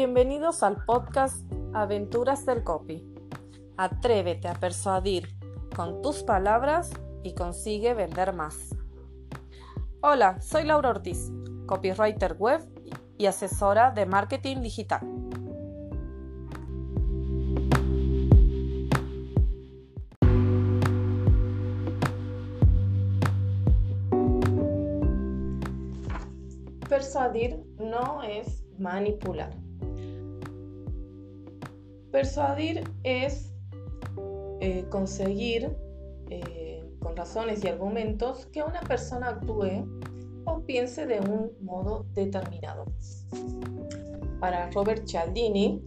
Bienvenidos al podcast Aventuras del Copy. Atrévete a persuadir con tus palabras y consigue vender más. Hola, soy Laura Ortiz, copywriter web y asesora de marketing digital. Persuadir no es manipular. Persuadir es eh, conseguir eh, con razones y argumentos que una persona actúe o piense de un modo determinado. Para Robert Cialdini,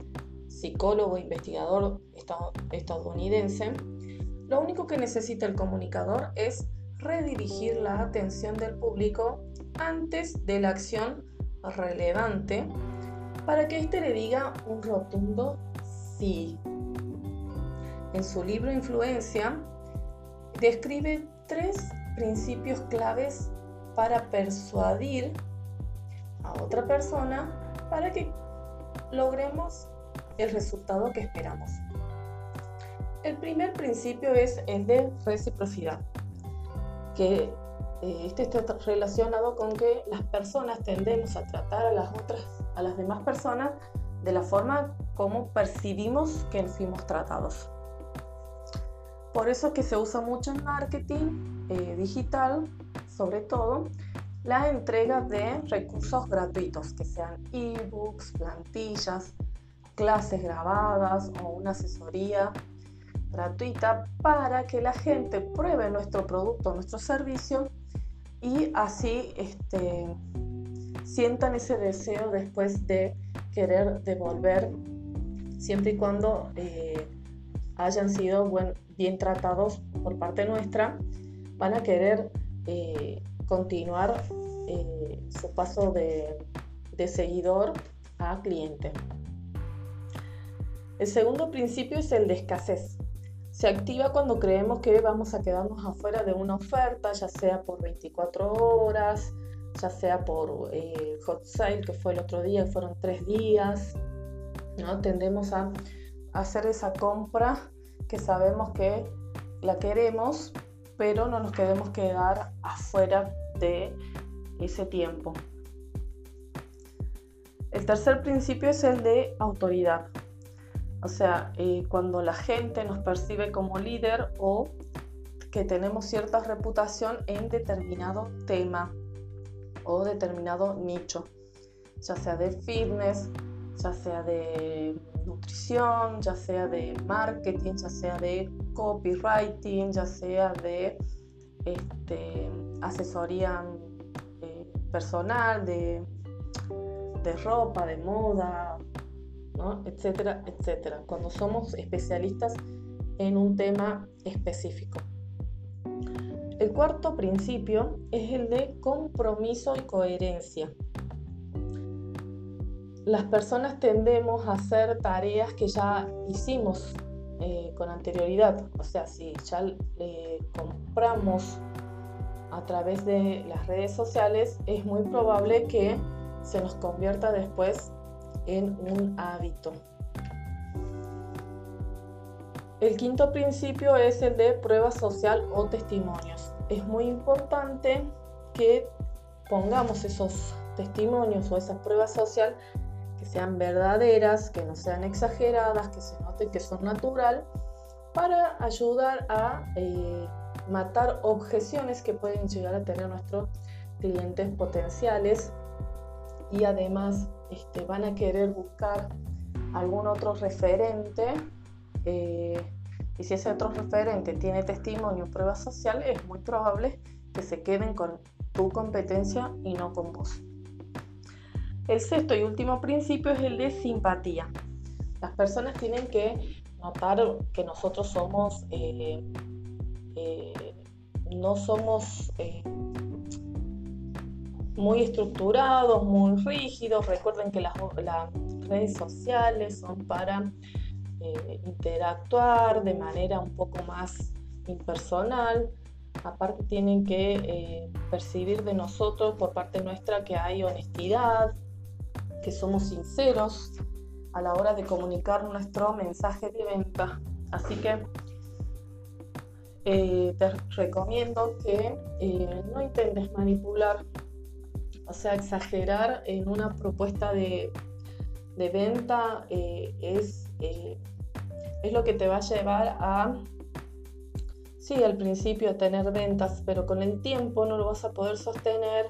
psicólogo e investigador estadounidense, lo único que necesita el comunicador es redirigir la atención del público antes de la acción relevante para que éste le diga un rotundo En su libro Influencia describe tres principios claves para persuadir a otra persona para que logremos el resultado que esperamos. El primer principio es el de reciprocidad, que eh, este está relacionado con que las personas tendemos a tratar a las otras, a las demás personas de la forma como percibimos que fuimos tratados. Por eso que se usa mucho en marketing eh, digital, sobre todo, la entrega de recursos gratuitos, que sean ebooks, plantillas, clases grabadas o una asesoría gratuita para que la gente pruebe nuestro producto, nuestro servicio y así este, sientan ese deseo después de querer devolver siempre y cuando eh, hayan sido bien tratados por parte nuestra, van a querer eh, continuar eh, su paso de seguidor a cliente. El segundo principio es el de escasez. Se activa cuando creemos que vamos a quedarnos afuera de una oferta, ya sea por 24 horas, ya sea por eh, hot sale, que fue el otro día, fueron tres días. ¿no? Tendemos a hacer esa compra que sabemos que la queremos, pero no nos queremos quedar afuera de ese tiempo. El tercer principio es el de autoridad. O sea, eh, cuando la gente nos percibe como líder o que tenemos cierta reputación en determinado tema o determinado nicho, ya sea de fitness, ya sea de nutrición, ya sea de marketing, ya sea de copywriting, ya sea de este, asesoría eh, personal, de, de ropa, de moda, etcétera, etcétera, cuando somos especialistas en un tema específico. El cuarto principio es el de compromiso y coherencia. Las personas tendemos a hacer tareas que ya hicimos eh, con anterioridad. O sea, si ya le compramos a través de las redes sociales, es muy probable que se nos convierta después en un hábito. El quinto principio es el de prueba social o testimonios. Es muy importante que pongamos esos testimonios o esa prueba social que sean verdaderas, que no sean exageradas, que se note que son natural, para ayudar a eh, matar objeciones que pueden llegar a tener nuestros clientes potenciales. Y además este, van a querer buscar algún otro referente eh, y si ese otro referente tiene testimonio o prueba social es muy probable que se queden con tu competencia y no con vos. El sexto y último principio es el de simpatía. Las personas tienen que notar que nosotros somos, eh, eh, no somos muy estructurados, muy rígidos. Recuerden que las, redes sociales son para eh, interactuar de manera un poco más impersonal. Aparte tienen que eh, percibir de nosotros por parte nuestra que hay honestidad, que somos sinceros, a la hora de comunicar nuestro mensaje de venta. Así que eh, te recomiendo que no intentes manipular, o sea, exagerar en una propuesta de, venta eh, es, es lo que te va a llevar a, sí, al principio a tener ventas, pero con el tiempo no lo vas a poder sostener.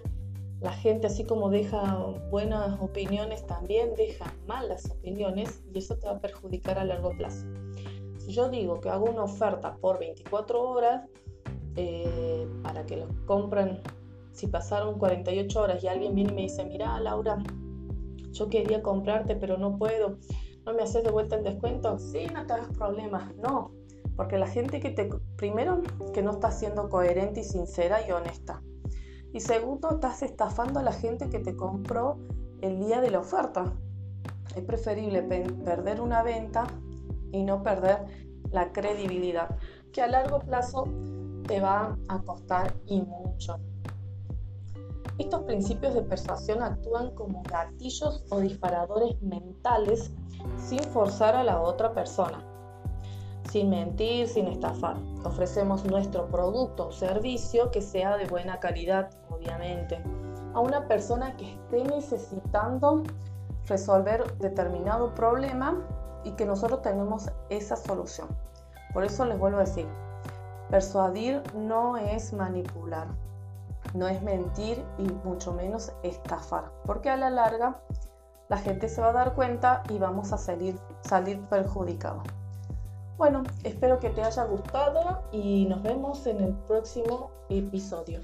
La gente, así como deja buenas opiniones, también deja malas opiniones y eso te va a perjudicar a largo plazo. Si yo digo que hago una oferta por 24 horas eh, para que los compren, si pasaron 48 horas y alguien viene y me dice, mira Laura, yo quería comprarte pero no puedo, ¿no me haces de vuelta el descuento? Sí, no te hagas problemas, no, porque la gente que te, primero, que no está siendo coherente y sincera y honesta. Y segundo, estás estafando a la gente que te compró el día de la oferta. Es preferible perder una venta y no perder la credibilidad, que a largo plazo te va a costar y mucho. Estos principios de persuasión actúan como gatillos o disparadores mentales sin forzar a la otra persona, sin mentir, sin estafar. Ofrecemos nuestro producto o servicio que sea de buena calidad, obviamente, a una persona que esté necesitando resolver determinado problema y que nosotros tenemos esa solución. Por eso les vuelvo a decir, persuadir no es manipular, no es mentir y mucho menos estafar, porque a la larga la gente se va a dar cuenta y vamos a salir, salir perjudicados. Bueno, espero que te haya gustado y nos vemos en el próximo episodio.